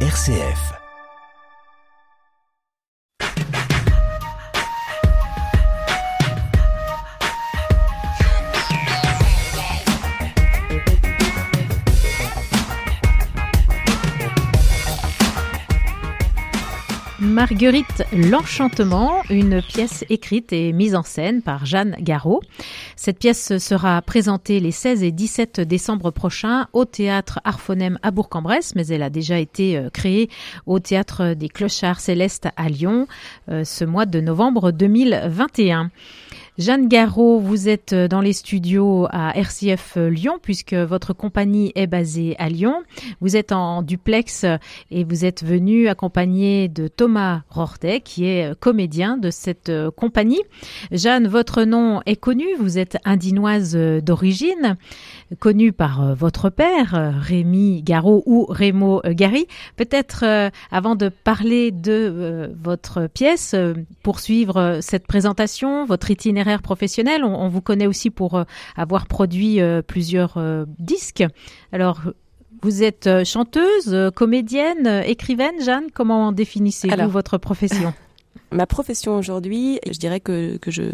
RCF. Marguerite L'Enchantement, une pièce écrite et mise en scène par Jeanne Garot. Cette pièce sera présentée les 16 et 17 décembre prochains au théâtre Arphonème à Bourg-en-Bresse, mais elle a déjà été euh, créée au théâtre des Clochards Célestes à Lyon euh, ce mois de novembre 2021. Jeanne Garot, vous êtes dans les studios à RCF Lyon puisque votre compagnie est basée à Lyon. Vous êtes en duplex et vous êtes venu accompagné de Thomas Rortet qui est comédien de cette compagnie. Jeanne, votre nom est connu, vous êtes indinoise d'origine, connue par votre père, Rémi Garot ou Rémo Gary. Peut-être euh, avant de parler de euh, votre pièce, euh, poursuivre cette présentation, votre itinéraire professionnel. On, vous connaît aussi pour euh, avoir produit euh, plusieurs euh, disques. Alors, vous êtes chanteuse, comédienne, écrivaine, Jeanne. Comment définissez-vous votre profession? Ma profession aujourd'hui, je dirais que, que je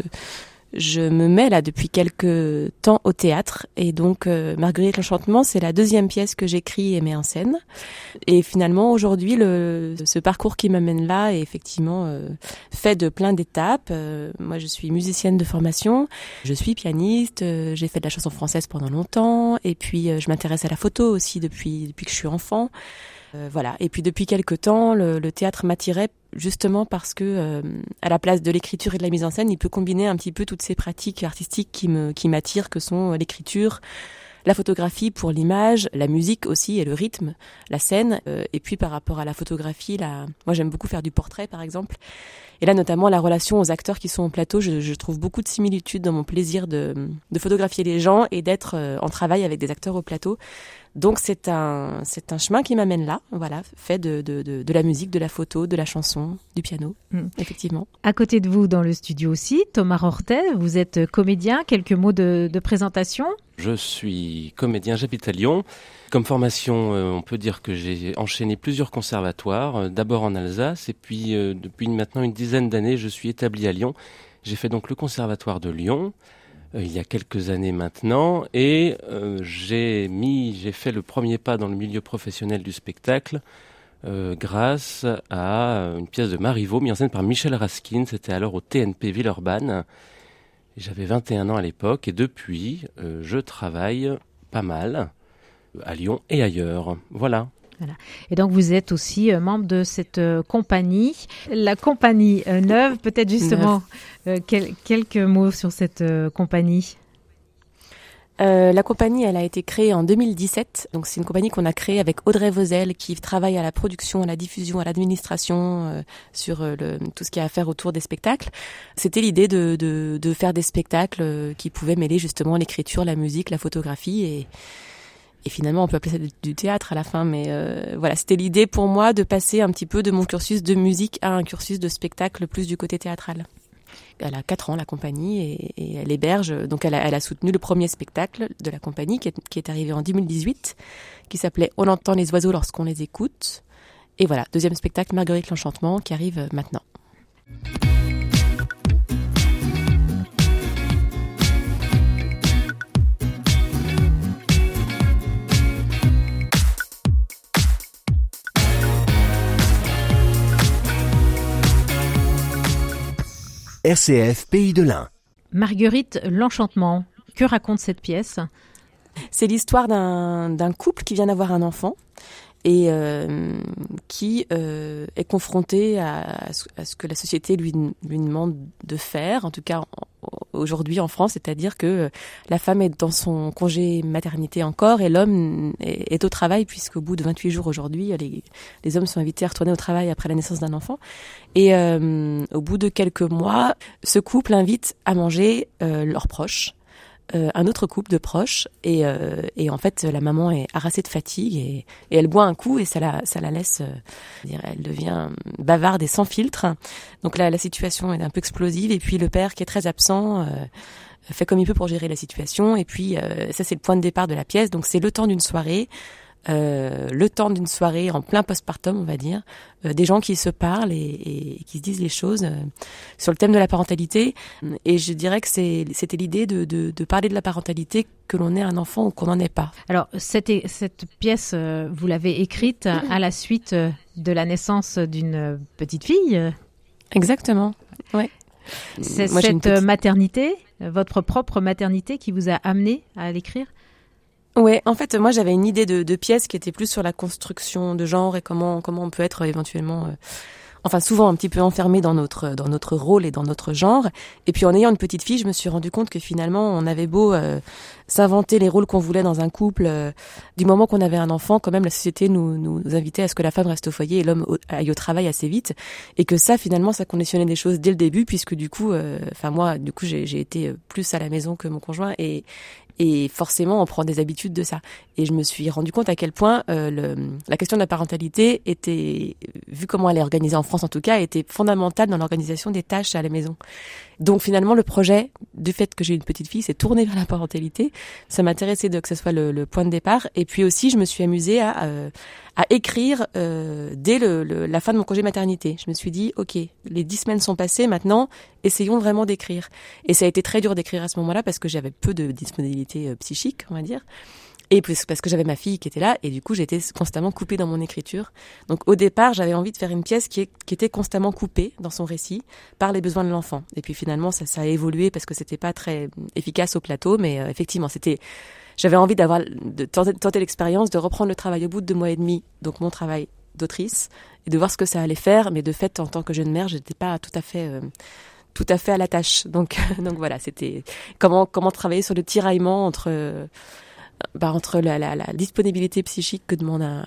je me mets là depuis quelques temps au théâtre et donc euh, Marguerite l'Enchantement, c'est la deuxième pièce que j'écris et mets en scène. Et finalement aujourd'hui, le, ce parcours qui m'amène là est effectivement euh, fait de plein d'étapes. Euh, moi, je suis musicienne de formation, je suis pianiste, j'ai fait de la chanson française pendant longtemps et puis je m'intéresse à la photo aussi depuis depuis que je suis enfant. Euh, voilà. Et puis depuis quelque temps, le, théâtre m'attirait justement parce que euh, à la place de l'écriture et de la mise en scène, il peut combiner un petit peu toutes ces pratiques artistiques qui me qui m'attirent, que sont l'écriture, la photographie pour l'image, la musique aussi et le rythme, la scène. Euh, et puis par rapport à la photographie, là, moi j'aime beaucoup faire du portrait par exemple. Et là notamment la relation aux acteurs qui sont en plateau, je, je trouve beaucoup de similitudes dans mon plaisir de, de photographier les gens et d'être en travail avec des acteurs au plateau. Donc c'est un c'est un chemin qui m'amène là, voilà, fait de, de, de, de, la musique, de la photo, de la chanson, du piano, mm. effectivement. À côté de vous dans le studio aussi, Thomas Rortet, vous êtes comédien. Quelques mots de, de présentation. Je suis comédien, j'habite à Lyon. Comme formation, euh, on peut dire que j'ai enchaîné plusieurs conservatoires, euh, d'abord en Alsace et puis euh, depuis maintenant une dizaine d'années, je suis établi à Lyon. J'ai fait donc le conservatoire de Lyon. Euh, il y a quelques années maintenant, et euh, j'ai mis, j'ai fait le premier pas dans le milieu professionnel du spectacle euh, grâce à une pièce de Marivaux mise en scène par Michel Raskin. C'était alors au TNP Villeurbanne. J'avais 21 ans à l'époque, et depuis, je travaille pas mal à Lyon et ailleurs. Voilà. Et donc vous êtes aussi euh, membre de cette euh, compagnie, la compagnie euh, neuve. Peut-être justement quelques mots sur cette compagnie? la compagnie, elle a été créée en 2017. Donc c'est une compagnie qu'on a créée avec Audrey Vosel, qui travaille à la production, à la diffusion, à l'administration, sur le, tout ce qui a à faire autour des spectacles. C'était l'idée de, de, de, faire des spectacles qui pouvaient mêler justement l'écriture, la musique, la photographie et et finalement on peut appeler ça du théâtre à la fin, mais euh, voilà, c'était l'idée pour moi de passer un petit peu de mon cursus de musique à un cursus de spectacle plus du côté théâtral. Elle a quatre ans la compagnie et, elle héberge, donc elle a, soutenu le premier spectacle de la compagnie qui est arrivé en 2018, qui s'appelait On entend les oiseaux lorsqu'on les écoute. Et voilà, deuxième spectacle Marguerite l'Enchantement qui arrive maintenant. RCF Pays de l'Ain. Marguerite L'Enchantement, que raconte cette pièce? C'est l'histoire d'un couple qui vient d'avoir un enfant et euh, qui euh, est confronté à, ce que la société lui, lui demande de faire, en tout cas aujourd'hui en France, c'est-à-dire que la femme est dans son congé maternité encore et l'homme est, au travail puisqu'au bout de 28 jours aujourd'hui, les, les, hommes sont invités à retourner au travail après la naissance d'un enfant. Et euh, au bout de quelques mois, ce couple invite à manger euh, leurs proches euh, un autre couple de proches et, euh, et, en fait la maman est harassée de fatigue et, elle boit un coup et ça la, ça la laisse, euh, elle devient bavarde et sans filtre. Donc là la situation est un peu explosive et puis le père qui est très absent fait comme il peut pour gérer la situation et puis ça c'est le point de départ de la pièce. Donc c'est le temps d'une soirée euh, le temps d'une soirée en plein postpartum, on va dire, euh, des gens qui se parlent et, et, qui se disent les choses euh, sur le thème de la parentalité. Et je dirais que c'était l'idée de, de, de, parler de la parentalité que l'on ait un enfant ou qu'on n'en ait pas. Alors cette, cette pièce, vous l'avez écrite à la suite de la naissance d'une petite fille. Exactement. Ouais. C'est cette maternité, votre propre maternité, qui vous a amené à l'écrire? Ouais, en fait, moi j'avais une idée de, de, pièce qui était plus sur la construction de genre et comment comment on peut être éventuellement, euh, enfin souvent un petit peu enfermé dans notre dans notre rôle et dans notre genre. Et puis en ayant une petite fille, je me suis rendu compte que finalement on avait beau euh, s'inventer les rôles qu'on voulait dans un couple, euh, du moment qu'on avait un enfant, quand même la société nous nous invitait à ce que la femme reste au foyer et l'homme aille au travail assez vite, et que ça finalement ça conditionnait des choses dès le début puisque du coup, enfin moi du coup j'ai été plus à la maison que mon conjoint et et forcément, on prend des habitudes de ça. Et je me suis rendu compte à quel point euh, le, la question de la parentalité était, vu comment elle est organisée en France en tout cas, était fondamentale dans l'organisation des tâches à la maison. Donc finalement, le projet du fait que j'ai une petite fille s'est tourné vers la parentalité. Ça m'intéressait de que ce soit le, le, point de départ. Et puis aussi, je me suis amusée à, euh, à écrire euh, dès le, la fin de mon congé maternité. Je me suis dit, ok, les dix semaines sont passées, maintenant, essayons vraiment d'écrire. Et ça a été très dur d'écrire à ce moment-là parce que j'avais peu de disponibilité euh, psychique, on va dire. Et parce que j'avais ma fille qui était là, et du coup j'étais constamment coupée dans mon écriture. Donc au départ, j'avais envie de faire une pièce qui, qui, était constamment coupée dans son récit par les besoins de l'enfant. Et puis finalement, ça, ça, a évolué parce que c'était pas très efficace au plateau, mais euh, effectivement, c'était j'avais envie d'avoir de tenter, l'expérience de reprendre le travail au bout de deux mois et demi, donc mon travail d'autrice, et de voir ce que ça allait faire. Mais de fait, en tant que jeune mère, j'étais pas tout à fait euh, tout à fait à la tâche. Donc donc voilà, c'était comment comment travailler sur le tiraillement entre bah, entre la, la, la, disponibilité psychique que demande un,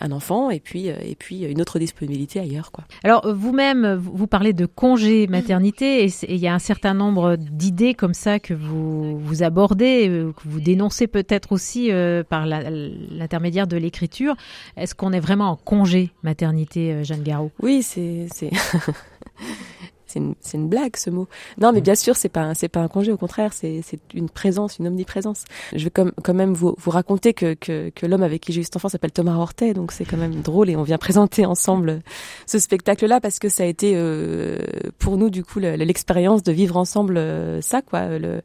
un enfant et puis euh, et puis une autre disponibilité ailleurs quoi. Alors vous-même vous parlez de congé maternité et il y a un certain nombre d'idées comme ça que vous vous abordez euh, que vous dénoncez peut-être aussi euh, par l'intermédiaire de l'écriture. Est-ce qu'on est vraiment en congé maternité Jeanne Garot Oui, c'est c'est c'est une, une, blague ce mot. Non, mais mm. bien sûr, c'est pas c'est pas un congé. Au contraire, c'est une présence, une omniprésence. Je vais comme, quand même vous, vous raconter que, que, que l'homme avec qui j'ai eu cet enfant s'appelle Thomas Hortet, donc c'est quand même drôle et on vient présenter ensemble ce spectacle-là parce que ça a été euh, pour nous du coup l'expérience de vivre ensemble euh, ça quoi. Le,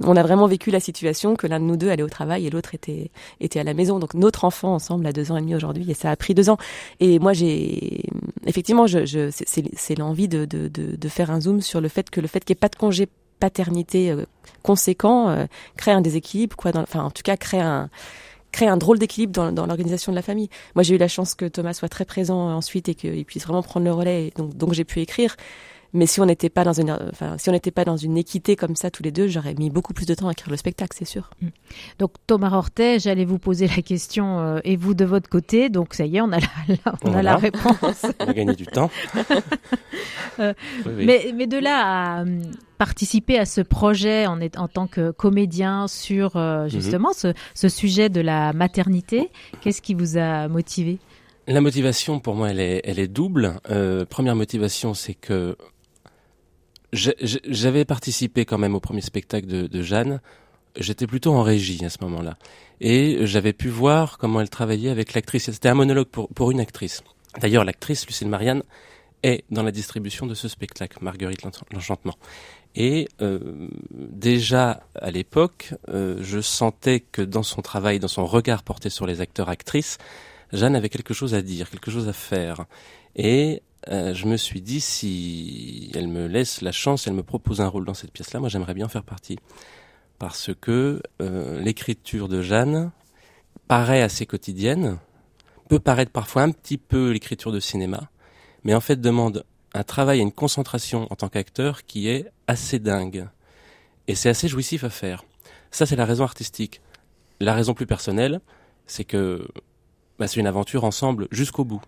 on a vraiment vécu la situation que l'un de nous deux allait au travail et l'autre était était à la maison. Donc notre enfant ensemble a deux ans et demi aujourd'hui et ça a pris deux ans. Et moi j'ai effectivement je, je c'est l'envie de, de, de de faire un zoom sur le fait que le fait qu'il n'y ait pas de congé paternité euh, conséquent euh, crée un déséquilibre, quoi. Enfin, en tout cas, crée un crée un drôle d'équilibre dans, l'organisation de la famille. Moi, j'ai eu la chance que Thomas soit très présent ensuite et qu'il puisse vraiment prendre le relais. donc, donc j'ai pu écrire. Mais si on n'était pas dans une, enfin, si on n'était pas dans une équité comme ça tous les deux, j'aurais mis beaucoup plus de temps à écrire le spectacle, c'est sûr. Mm. Donc Thomas Hortet, j'allais vous poser la question, euh, et vous de votre côté, donc ça y est, on a la, on a la réponse. on a gagné du temps. euh, Mais, mais de là à euh, participer à ce projet en, en tant que comédien sur euh, mhm. justement ce, ce, sujet de la maternité, qu'est-ce qui vous a motivé? La motivation, pour moi, elle est, elle est double. Euh, première motivation, c'est que j'avais participé quand même au premier spectacle de, Jeanne. J'étais plutôt en régie à ce moment-là. Et j'avais pu voir comment elle travaillait avec l'actrice. C'était un monologue pour, pour une actrice. D'ailleurs, l'actrice, Lucille Marianne, est dans la distribution de ce spectacle, Marguerite l'Enchantement. Et euh, déjà à l'époque, euh, je sentais que dans son travail, dans son regard porté sur les acteurs-actrices, Jeanne avait quelque chose à dire, quelque chose à faire. Et euh, je me suis dit, si elle me laisse la chance, elle me propose un rôle dans cette pièce-là, moi j'aimerais bien faire partie. Parce que euh, l'écriture de Jeanne paraît assez quotidienne, peut paraître parfois un petit peu l'écriture de cinéma, mais en fait demande un travail et une concentration en tant qu'acteur qui est assez dingue. Et c'est assez jouissif à faire. Ça, c'est la raison artistique. La raison plus personnelle, c'est que bah, c'est une aventure ensemble jusqu'au bout.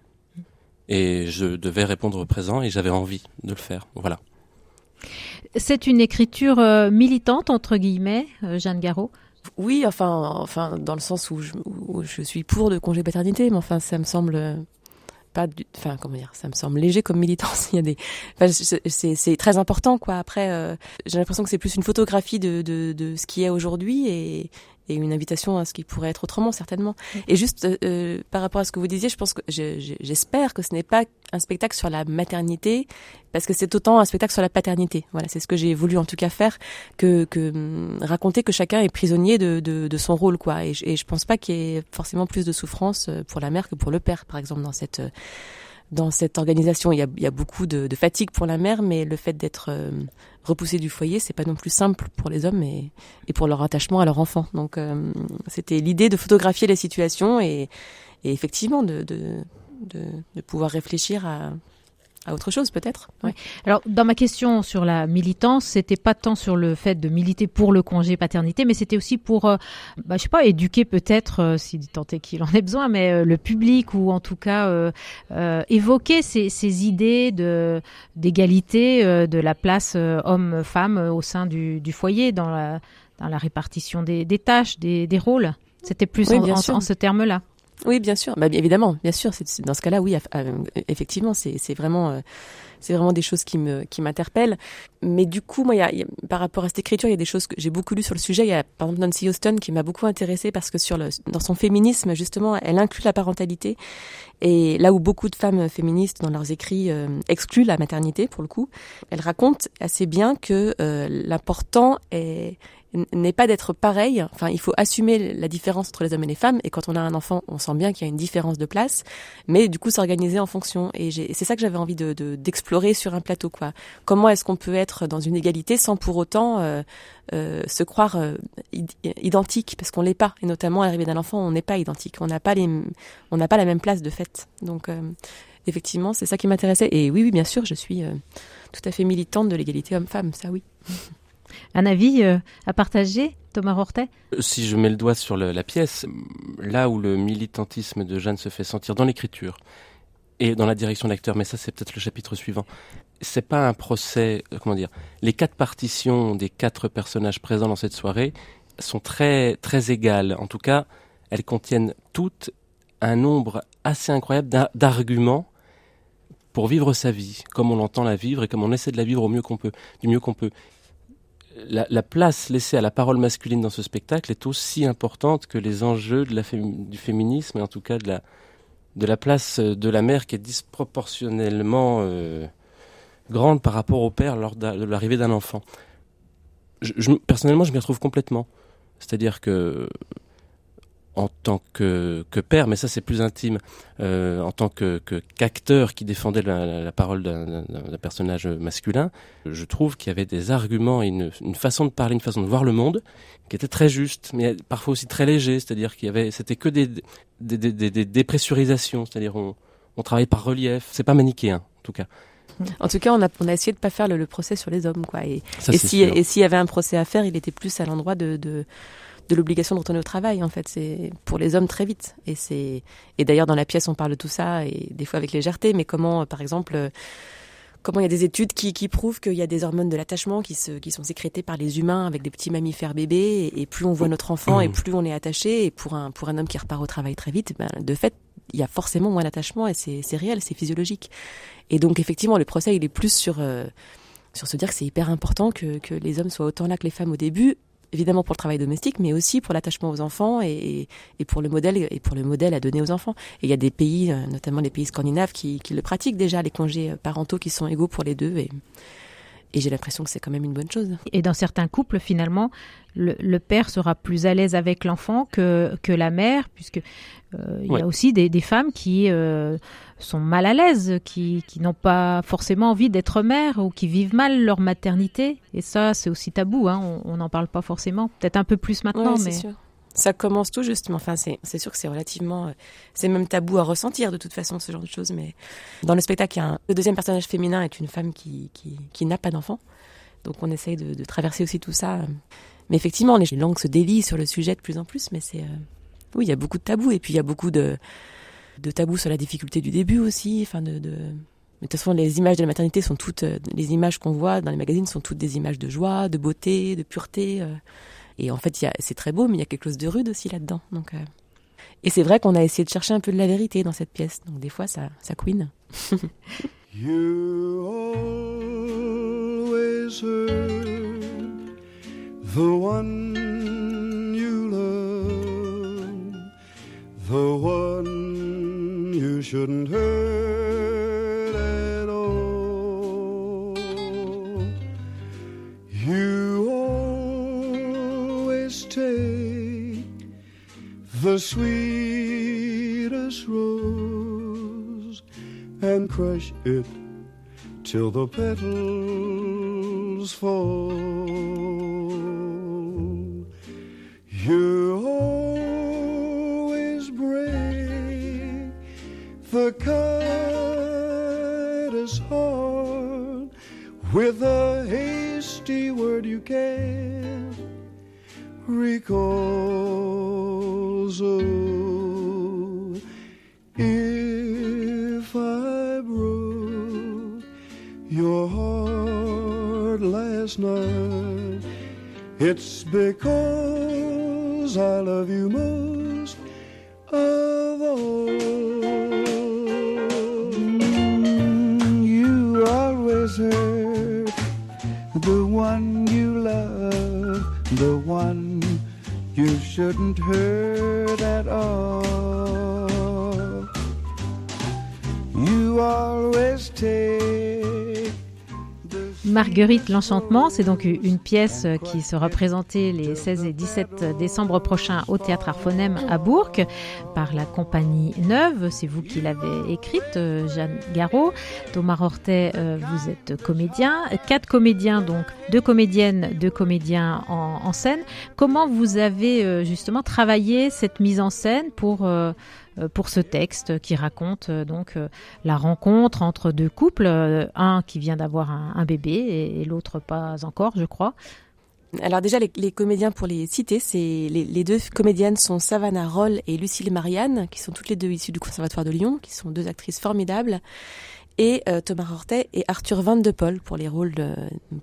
Et je devais répondre présent et j'avais envie de le faire. Voilà. C'est une écriture euh, militante, entre guillemets, euh, Jeanne Garot Oui, enfin, enfin, dans le sens où je, où je suis pour le congé paternité, mais enfin, ça me semble pas du, enfin comment dire ça me semble léger comme militance il y a des enfin, c'est c'est très important quoi après euh, j'ai l'impression que c'est plus une photographie de, de de ce qui est aujourd'hui et et une invitation à ce qui pourrait être autrement certainement. Et juste euh, euh, par rapport à ce que vous disiez, je pense que j'espère que ce n'est pas un spectacle sur la maternité, parce que c'est autant un spectacle sur la paternité. Voilà, c'est ce que j'ai voulu en tout cas faire, que, que hum, raconter que chacun est prisonnier de, de, de son rôle, quoi. Et, et je pense pas qu'il y ait forcément plus de souffrance euh, pour la mère que pour le père, par exemple, dans cette dans cette organisation. Il y a, il y a beaucoup de, de, fatigue pour la mère, mais le fait d'être euh, repoussé du foyer, c'est pas non plus simple pour les hommes et, et pour leur attachement à leur enfant. Donc, euh, c'était l'idée de photographier les situations et, et effectivement de, de, de, pouvoir réfléchir à, à autre chose peut-être. Ouais. Alors dans ma question sur la militance, c'était pas tant sur le fait de militer pour le congé paternité, mais c'était aussi pour, euh, bah, je sais pas, éduquer peut-être, euh, si tant est qu'il en ait besoin, mais euh, le public ou en tout cas évoquer ces, ces, idées de d'égalité de la place homme-femme au sein du, du, foyer dans la dans la répartition des, des tâches, des, des rôles. C'était plus oui, en, en, en, ce terme-là. Oui, bien sûr. Bah, évidemment, bien sûr. C'est, dans ce cas-là, oui, effectivement, c'est, c'est vraiment, euh, c'est vraiment des choses qui me, qui m'interpellent. Mais du coup, moi, y y a, par rapport à cette écriture, il y a des choses que j'ai beaucoup lues sur le sujet. Il y a, par exemple, Nancy Houston qui m'a beaucoup intéressée parce que sur dans son féminisme, justement, elle inclut la parentalité. Et là où beaucoup de femmes féministes, dans leurs écrits, euh, excluent la maternité, pour le coup, elle raconte assez bien que euh, l'important est n'est pas d'être pareil. Enfin, il faut assumer la différence entre les hommes et les femmes. Et quand on a un enfant, on sent bien qu'il y a une différence de place. Mais du coup, s'organiser en fonction. Et c'est ça que j'avais envie de, d'explorer sur un plateau. Quoi. Comment est-ce qu'on peut être dans une égalité sans pour autant euh, euh, se croire euh, identique? Parce qu'on l'est pas. Et notamment, à l'arrivée d'un enfant, on n'est pas identique. On n'a pas les, on n'a pas la même place de fait. Donc, euh, effectivement, c'est ça qui m'intéressait. Et oui, oui, bien sûr, je suis euh, tout à fait militante de l'égalité homme-femme. Ça, oui. Un avis euh, à partager, Thomas Rortet? Si je mets le doigt sur le, la pièce, là où le militantisme de Jeanne se fait sentir dans l'écriture et dans la direction d'acteur, mais ça c'est peut-être le chapitre suivant, c'est pas un procès, euh, comment dire, les quatre partitions des quatre personnages présents dans cette soirée sont très, très égales. En tout cas, elles contiennent toutes un nombre assez incroyable d'arguments pour vivre sa vie, comme on l'entend la vivre et comme on essaie de la vivre au mieux qu'on peut, du mieux qu'on peut la, la, place laissée à la parole masculine dans ce spectacle est aussi importante que les enjeux de la du féminisme et en tout cas de la, de la place de la mère qui est disproportionnellement euh, grande par rapport au père lors de l'arrivée d'un enfant. Personnellement, je m'y retrouve complètement. C'est-à-dire que en tant que, que père, mais ça c'est plus intime, euh, en tant que qu'acteur qui défendait la, la, la parole d'un personnage masculin, je trouve qu'il y avait des arguments, une, une, façon de parler, une façon de voir le monde qui était très juste, mais parfois aussi très léger, c'est-à-dire qu'il y avait, c'était que des, des, des, des, des dépressurisations, c'est-à-dire on, on travaille par relief, c'est pas manichéen en tout cas. En tout cas, on a, on a essayé de pas faire le, le procès sur les hommes, quoi. Et, et si, et s'il y avait un procès à faire, il était plus à l'endroit de, de de l'obligation de retourner au travail en fait. C'est pour les hommes très vite. Et c'est et d'ailleurs dans la pièce on parle de tout ça et des fois avec légèreté. Mais comment par exemple comment il y a des études qui, qui prouvent qu'il y a des hormones de l'attachement qui, se, qui sont sécrétées par les humains avec des petits mammifères bébés et, et plus on voit notre enfant et plus on est attaché. Et pour un pour un homme qui repart au travail très vite ben, de fait il y a forcément moins d'attachement et c'est réel c'est physiologique. Et donc effectivement le procès il est plus sur euh, sur se dire que c'est hyper important que, que les hommes soient autant là que les femmes au début évidemment pour le travail domestique, mais aussi pour l'attachement aux enfants et, pour le modèle et pour le modèle à donner aux enfants. Et il y a des pays, notamment les pays scandinaves, qui, le pratiquent déjà les congés parentaux qui sont égaux pour les deux. Et j'ai l'impression que c'est quand même une bonne chose. Et dans certains couples, finalement, le, le père sera plus à l'aise avec l'enfant que, que la mère, puisque euh, il ouais. y a aussi des, des femmes qui euh, sont mal à l'aise, qui, qui n'ont pas forcément envie d'être mère ou qui vivent mal leur maternité. Et ça, c'est aussi tabou. Hein. On n'en parle pas forcément. Peut-être un peu plus maintenant, ouais, mais. Sûr. Ça commence tout justement. Enfin, c'est sûr que c'est relativement, c'est même tabou à ressentir de toute façon ce genre de choses. Mais dans le spectacle, il y a un, le deuxième personnage féminin est une femme qui qui, qui n'a pas d'enfant. Donc on essaye de, de, traverser aussi tout ça. Mais effectivement, les langues se délient sur le sujet de plus en plus. Mais c'est, euh, oui, il y a beaucoup de tabous et puis il y a beaucoup de de tabous sur la difficulté du début aussi. Enfin, de, de... Mais de toute façon, les images de la maternité sont toutes, les images qu'on voit dans les magazines sont toutes des images de joie, de beauté, de pureté. Euh... Et en fait, c'est très beau, mais il y a quelque chose de rude aussi là-dedans. Donc. Euh, et c'est vrai qu'on a essayé de chercher un peu de la vérité dans cette pièce. Donc des fois, ça, ça queen. you always heard the one you love, the one you shouldn't hurt. Sweetest rose and crush it till the petals fall. Your heart last night, it's because I love you most of all. You always hurt the one you love, the one you shouldn't hurt at all. You always take Marguerite l'Enchantement, c'est donc une pièce qui sera présentée les 16 et 17 décembre prochains au Théâtre Arphonème à Bourg par la compagnie Neuve. C'est vous qui l'avez écrite, euh, Jeanne Garot. Thomas Rortet, euh, vous êtes comédien. Quatre comédiens, donc deux comédiennes, deux comédiens en, scène. Comment vous avez euh, justement travaillé cette mise en scène pour... pour ce texte qui raconte euh, donc euh, la rencontre entre deux couples, euh, un qui vient d'avoir un, bébé et, l'autre pas encore, je crois. Alors déjà, les, les comédiens pour les citer, c'est les, les deux comédiennes sont Savannah Roll et Lucille Marianne, qui sont toutes les deux issues du Conservatoire de Lyon, qui sont deux actrices formidables, et euh, Thomas Rortet et Arthur Van de pour les rôles de-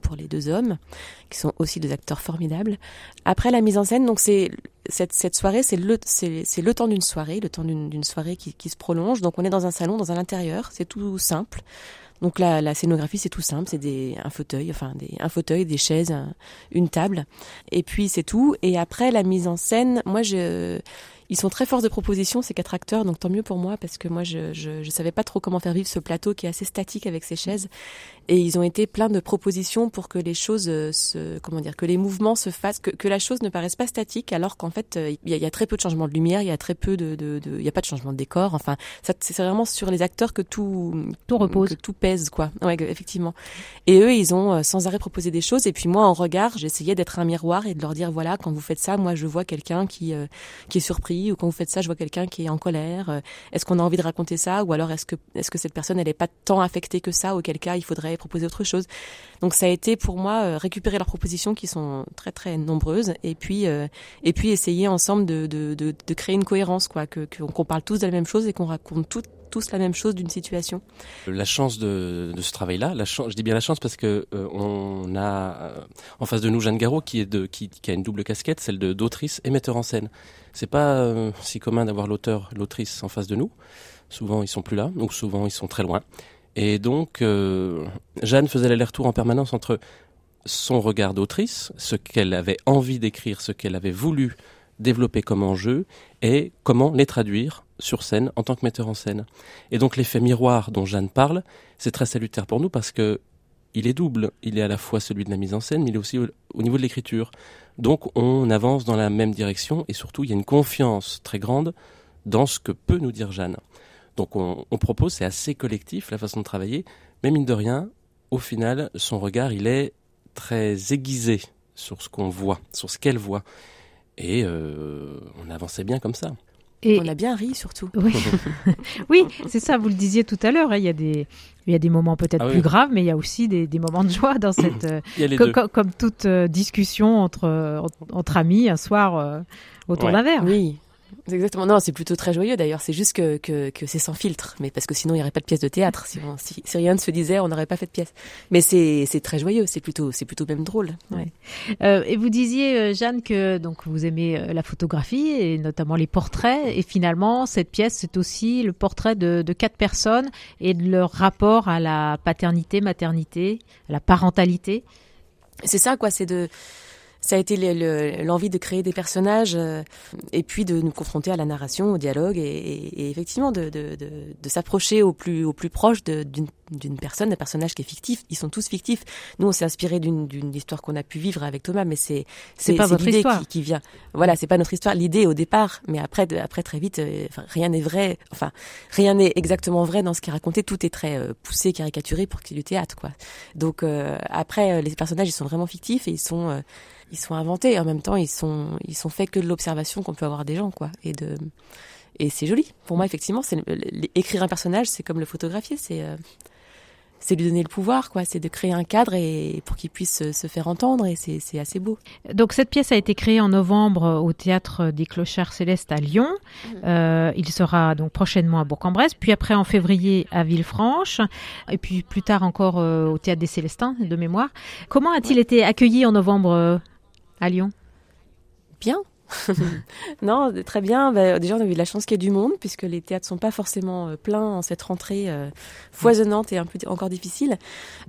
pour les deux hommes, qui sont aussi deux acteurs formidables. Après la mise en scène, donc c'est cette, cette soirée, c'est le c'est le temps d'une soirée, le temps d'une soirée qui, qui se prolonge. Donc on est dans un salon, dans un intérieur, c'est tout simple. Donc la, la scénographie c'est tout simple, c'est des un fauteuil, enfin des, un fauteuil, des chaises, un- une table, et puis c'est tout. Et après la mise en scène, moi je ils sont très force de proposition ces quatre acteurs, donc tant mieux pour moi parce que moi je, je savais pas trop comment faire vivre ce plateau qui est assez statique avec ces chaises, et ils ont été plein de propositions pour que les choses euh, se comment dire que les mouvements se fassent, que, que la chose ne paraisse pas statique alors qu'en fait euh, il y, a, il y a très peu de changement de lumière, il y a très peu de de, de- il y a pas de changement de décor, enfin c'est vraiment sur les acteurs que tout Tout repose. que tout pèse quoi. Ouais, effectivement. Et eux, ils ont euh, sans arrêt proposé des choses. Et puis moi, en regard, j'essayais d'être un miroir et de leur dire voilà, quand vous faites ça, moi, je vois quelqu'un qui euh, qui est surpris, ou quand vous faites ça, je vois quelqu'un qui est en colère. Est-ce qu'on a envie de raconter ça, ou alors est-ce que est-ce que cette personne, elle est pas tant affectée que ça, auquel cas, il faudrait proposer autre chose. Donc ça a été pour moi euh, récupérer leurs propositions qui sont très très nombreuses, et puis euh, et puis essayer ensemble de de, de, créer une cohérence, quoi, que qu'on parle tous de la même chose et qu'on raconte tous la même chose d'une situation. La chance de, ce travail-là, je dis bien la chance parce que euh, on a en face de nous Jeanne Garot qui est de qui, qui a une double casquette, celle de d'autrice et metteur en scène. C'est pas si commun d'avoir l'auteur, l'autrice en face de nous. Souvent ils sont plus là, donc souvent ils sont très loin. Et donc euh, Jeanne faisait l'aller-retour en permanence entre son regard d'autrice, ce qu'elle avait envie d'écrire, ce qu'elle avait voulu développer comme enjeu, et comment les traduire sur scène en tant que metteur en scène. Et donc l'effet miroir dont Jeanne parle, c'est très salutaire pour nous parce que il est double. Il est à la fois celui de la mise en scène, mais il est aussi au, au niveau de l'écriture. Donc on avance dans la même direction et surtout il y a une confiance très grande dans ce que peut nous dire Jeanne. Donc on, on propose, c'est assez collectif la façon de travailler, mais mine de rien, au final, son regard il est très aiguisé sur ce qu'on voit, sur ce qu'elle voit. Et euh, on avançait bien comme ça. Et On a bien ri surtout. oui, oui c'est ça, vous le disiez tout à l'heure. hein, Il y a des, il y a des moments peut-être Ah oui. plus graves, mais il y a aussi des, des moments de joie dans cette. euh, Il y a les co- deux. co- comme toute euh, discussion entre, entre amis un soir euh, autour Ouais. d'un verre. Oui, exactement. Non, c'est plutôt très joyeux d'ailleurs. C'est juste que, que, que c'est sans filtre. Mais parce que sinon, il n'y aurait pas de pièce de théâtre. Si, on- si, si rien ne se disait, on n'aurait pas fait de pièce. Mais c'est très joyeux. C'est plutôt, plutôt même drôle. Ouais. Euh, et vous disiez, euh, Jeanne, que donc vous aimez euh, la photographie et notamment les portraits. Et finalement, cette pièce, c'est aussi le portrait de, de quatre personnes et de leur rapport à la paternité, maternité, à la parentalité. C'est ça, quoi. C'est de. Ça a été le- le- l'envie de créer des personnages euh, et puis de nous confronter à la narration, au dialogue et, et- et effectivement de, de, de, de s'approcher au plus au plus proche d'une personne, d'un personnage qui est fictif. Ils sont tous fictifs. Nous, on s'est inspiré d'une d'une histoire qu'on a pu vivre avec Thomas, mais c'est C'est pas votre l'idée histoire. qui, qui vient. Voilà, c'est pas notre histoire. L'idée au départ, mais après après très vite, euh, enfin, rien n'est vrai. Enfin, rien n'est exactement vrai dans ce qui est raconté. Tout est très euh, poussé, caricaturé pour qu'il y ait du théâtre, quoi. Donc euh, après, euh, les personnages, ils sont vraiment fictifs et ils sont euh, ils sont inventés. Et en même temps, ils sont ils sont faits que de l'observation qu'on peut avoir des gens, quoi. Et de et c'est joli. Pour moi, effectivement, c'est écrire un personnage, c'est comme le photographier, c'est euh, c'est lui donner le pouvoir, quoi. C'est de créer un cadre et pour qu'il puisse se, faire entendre et c'est c'est assez beau. Donc cette pièce a été créée en novembre au théâtre des Clochards Célestes à Lyon. Euh, il sera donc prochainement à Bourg-en-Bresse, puis après en février à Villefranche, et puis plus tard encore euh, au théâtre des Célestins de mémoire. Comment a-t-il été accueilli en novembre euh, à Lyon Bien. non, très bien. Bah, déjà, on a eu de la chance qu'il y ait du monde, puisque les théâtres sont pas forcément euh, pleins en cette rentrée euh, foisonnante et un peu encore difficile.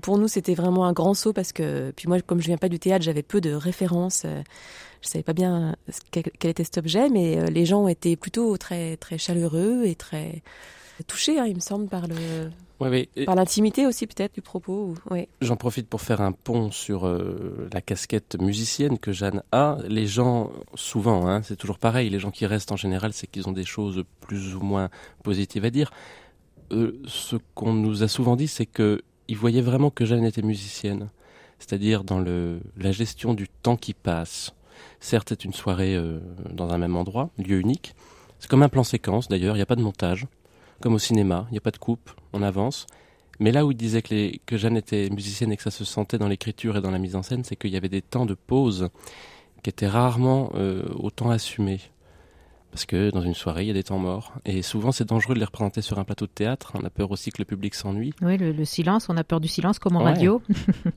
Pour nous, c'était vraiment un grand saut parce que, puis moi, comme je viens pas du théâtre, j'avais peu de références. euh, je savais pas bien quel était cet objet, mais euh, les gens ont été plutôt très très chaleureux et très touchés, hein, il me semble, par le Et par l'intimité aussi peut-être du propos. J'en profite pour faire un pont sur euh, la casquette musicienne que Jeanne a. Les gens, souvent, hein, c'est toujours pareil, les gens qui restent en général, c'est qu'ils ont des choses plus ou moins positives à dire. Euh, ce qu'on nous a souvent dit, c'est que ils voyaient vraiment que Jeanne était musicienne, c'est-à-dire dans le, la gestion du temps qui passe. Certes, c'est une soirée euh, dans un même endroit, lieu unique. C'est comme un plan séquence, d'ailleurs, il n'y a pas de montage. Comme au cinéma, il n'y a pas de coupe, on avance. Mais là où il disait que, les- que Jeanne était musicienne et que ça se sentait dans l'écriture et dans la mise en scène, c'est qu'il y avait des temps de pause qui étaient rarement euh, autant assumés. Parce que dans une soirée, il y a des temps morts. Et souvent, c'est dangereux de les représenter sur un plateau de théâtre. On a peur aussi que le public s'ennuie. Oui, le, le silence, on a peur du silence comme en Ouais. radio.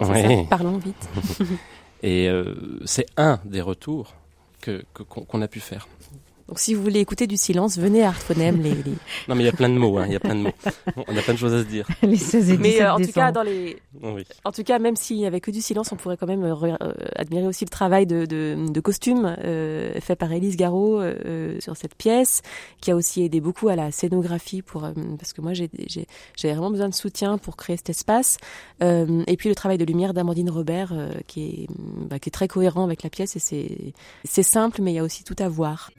Ouais. ça. Parlons vite. Et euh, c'est un des retours que- que- qu'on qu'on a pu faire. Donc si vous voulez écouter du silence, venez à Artphonème. les, les... Non, mais il y a plein de mots. hein, Il y a plein de mots. On a plein de choses à se dire. les 16 et 17 Mais euh, en tout cas, dans les, Oui. En tout cas, même s'il n'y avait que du silence, on pourrait quand même euh, re- euh, admirer aussi le travail de, de, de costume euh, fait par Élise Garot euh, sur cette pièce, qui a aussi aidé beaucoup à la scénographie pour euh, parce que moi j'ai vraiment besoin de soutien pour créer cet espace. Euh, et puis le travail de lumière d'Amandine Robert, euh, qui est bah, qui est très cohérent avec la pièce et c'est c'est simple, mais il y a aussi tout à voir.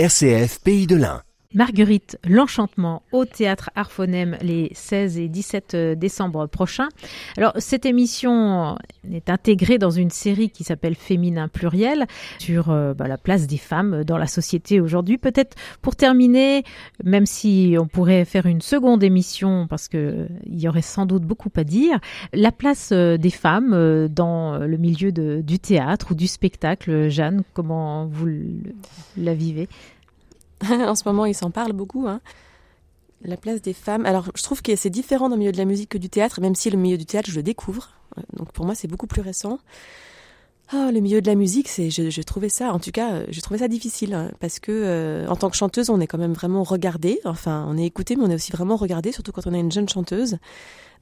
RCF Pays de l'Ain. Marguerite, l'enchantement au théâtre Arphonème les 16 et 17 décembre prochains. Alors, cette émission est intégrée dans une série qui s'appelle Féminin pluriel sur euh, bah, la place des femmes dans la société aujourd'hui. Peut-être pour terminer, même si on pourrait faire une seconde émission parce que il y aurait sans doute beaucoup à dire, la place euh, des femmes euh, dans le milieu du théâtre ou du spectacle. Jeanne, comment vous la vivez? en ce moment, il s'en parle beaucoup. Hein. La place des femmes. Alors, je trouve que c'est différent dans le milieu de la musique que du théâtre, même si le milieu du théâtre, je le découvre. Euh, Donc, pour moi, c'est beaucoup plus récent. Ah, le milieu de la musique, c'est, je, je trouvais ça, en tout cas, euh, j'ai trouvé ça difficile hein, parce que euh, en tant que chanteuse, on est quand même vraiment regardé. Enfin, on est écouté, mais on est aussi vraiment regardé, surtout quand on est une jeune chanteuse.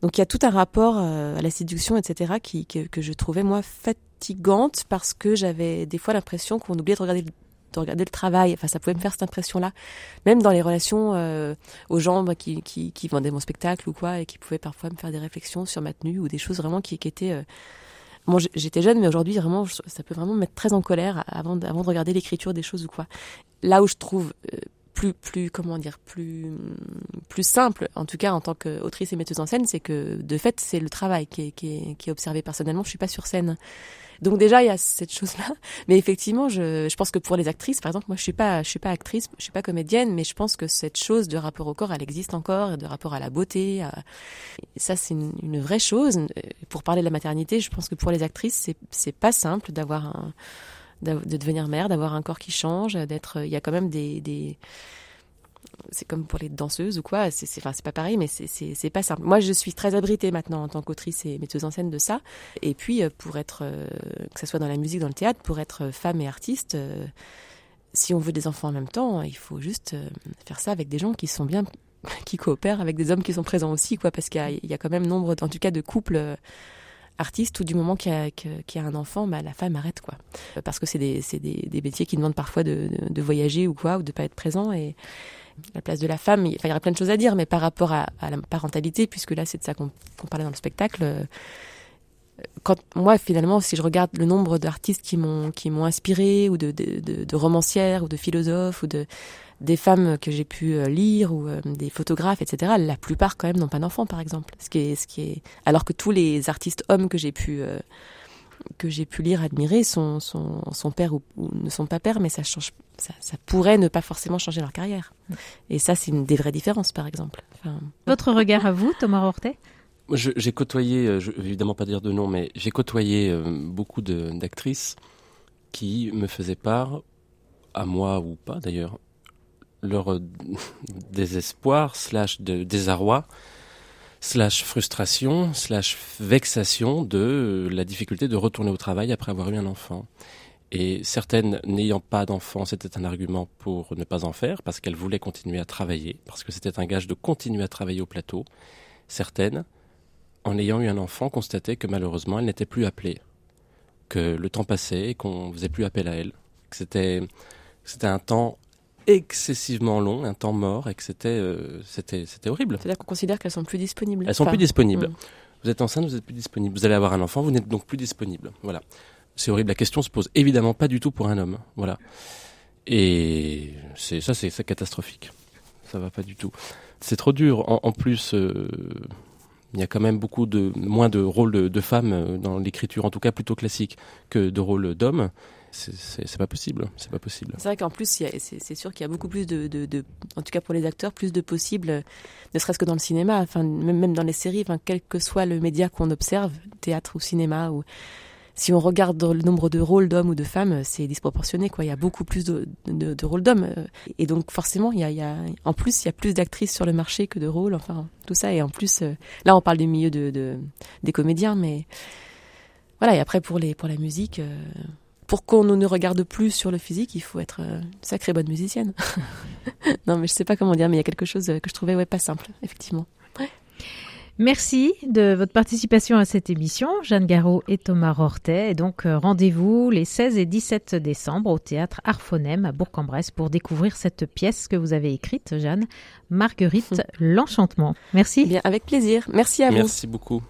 Donc, il y a tout un rapport à la séduction, etc., que, que je trouvais moi fatigante parce que j'avais des fois l'impression qu'on oubliait de regarder de regarder le travail. Enfin, ça pouvait me faire cette impression-là. Même dans les relations euh, aux gens qui, qui, vendaient mon spectacle ou quoi, et qui pouvaient parfois me faire des réflexions sur ma tenue ou des choses vraiment qui, étaient... euh, j'étais jeune, mais aujourd'hui, vraiment, ça peut vraiment me mettre très en colère avant, de- avant de regarder l'écriture des choses ou quoi. Là où je trouve euh, plus, plus, comment dire, plus, plus simple, en tout cas en tant qu'autrice et metteuse en scène, c'est que de fait, c'est le travail qui est, qui est, qui est observé personnellement. Je suis pas sur scène. Donc déjà, il y a cette chose-là. Mais effectivement, je, je pense que pour les actrices, par exemple, moi, je suis pas, je suis pas actrice, je suis pas comédienne, mais je pense que cette chose de rapport au corps, elle existe encore, de rapport à la beauté. à- ça, c'est une, une vraie chose. Euh, Pour parler de la maternité, je pense que pour les actrices, c'est, c'est pas simple d'avoir un, de devenir mère, d'avoir un corps qui change, d'être. Il y a quand même des, des c'est comme pour les danseuses ou quoi. C'est, enfin, pas pareil, mais c'est, pas simple. Moi, je suis très abritée maintenant en tant qu'autrice et metteuse en scène de ça. Et puis, euh, pour être, euh, que ce soit dans la musique, dans le théâtre, pour être femme et artiste, euh, si on veut des enfants en même temps, il faut juste euh, faire ça avec des gens qui sont bien, qui coopèrent avec des hommes qui sont présents aussi, quoi, parce qu'il y a, quand même nombre, en tout cas, de couples. euh, artistes où du moment qu'il y a, un enfant, bah, la femme arrête quoi. Euh, Parce que c'est des, des, des métiers qui demandent parfois de, de, de voyager ou quoi, ou de pas être présent. Et la place de la femme, il, y aurait plein de choses à dire, mais par rapport à, la parentalité, puisque là c'est de ça qu'on parlait dans le spectacle. euh, Quand moi finalement, si je regarde le nombre d'artistes qui m'ont inspiré, ou de, romancières, ou de philosophes, ou de des femmes que j'ai pu euh, lire ou euh, des photographes, etc. La plupart quand même n'ont pas d'enfants, par exemple. Ce qui est, ce qui est, alors que tous les artistes hommes que j'ai pu que j'ai pu lire, admirer, sont sont, sont pères ou, ou ne sont pas pères, mais ça change, ça, ça pourrait ne pas forcément changer leur carrière. Et ça, c'est une des vraies différences, par exemple. Enfin, Votre regard à vous, Thomas Rortet Je- J'ai côtoyé, euh, je vais évidemment pas dire de nom, mais j'ai côtoyé euh, beaucoup d'actrices qui me faisaient part, à moi ou pas d'ailleurs, leur euh, désespoir, slash de désarroi, slash frustration, slash vexation de euh, la difficulté de retourner au travail après avoir eu un enfant. Et certaines n'ayant pas d'enfant, c'était un argument pour ne pas en faire, parce qu'elles voulaient continuer à travailler, parce que c'était un gage de continuer à travailler au plateau. Certaines, en ayant eu un enfant, constataient que malheureusement, elle n'était plus appelée, que le temps passait et qu'on faisait plus appel à elle, que c'était c'était un temps excessivement long, un temps mort, et que c'était euh, c'était c'était horrible. C'est-à-dire qu'on considère qu'elles sont plus disponibles. Elles sont Enfin, plus disponibles. mm. Vous êtes enceinte, vous êtes plus disponible. Vous allez avoir un enfant, vous n'êtes donc plus disponible. Voilà. C'est horrible. La question se pose évidemment pas du tout pour un homme. Voilà. Et c'est ça, c'est catastrophique. Ça va pas du tout. C'est trop dur. En, en plus, euh, il y a quand même beaucoup de moins de rôles de, de femmes euh, dans l'écriture, en tout cas plutôt classique, que de rôles d'hommes. C'est- pas possible. C'est pas possible. C'est vrai qu'en plus, c'est sûr qu'il y a beaucoup plus de, de, en tout cas pour les acteurs, plus de possibles, euh, ne serait-ce que dans le cinéma, enfin même, dans les séries, quel que soit le média qu'on observe, théâtre ou cinéma, ou si on regarde le nombre de rôles d'hommes ou de femmes, c'est disproportionné quoi. Il y a beaucoup plus de, rôles d'hommes, euh, et donc forcément, il y a, en plus, il y a plus d'actrices sur le marché que de rôles, enfin tout ça, et en plus, euh, là, on parle du milieu de, de des comédiens, mais voilà. Et après pour les pour la musique. Pour qu'on ne nous regarde plus sur le physique, il faut être euh, une sacrée bonne musicienne. non, mais je sais pas comment dire, mais il y a quelque chose euh, que je trouvais ouais pas simple, effectivement. Merci de votre participation à cette émission, Jeanne Garot et Thomas Rortet. Et donc, euh, rendez-vous les 16 et 17 décembre au théâtre Arphonème à Bourg-en-Bresse pour découvrir cette pièce que vous avez écrite, Jeanne, Marguerite, l'Enchantement. Merci. Eh bien, avec plaisir. Merci à vous. Merci beaucoup.